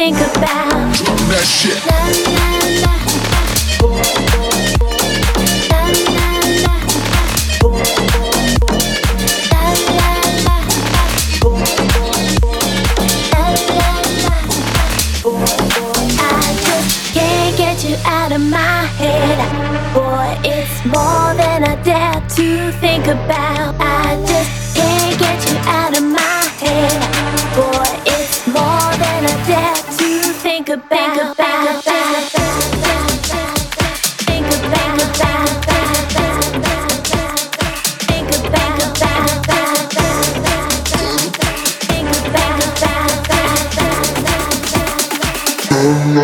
think about. Drop that shit. Out of my head, boy, it's more than I dare to think about.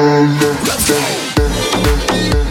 Let's go.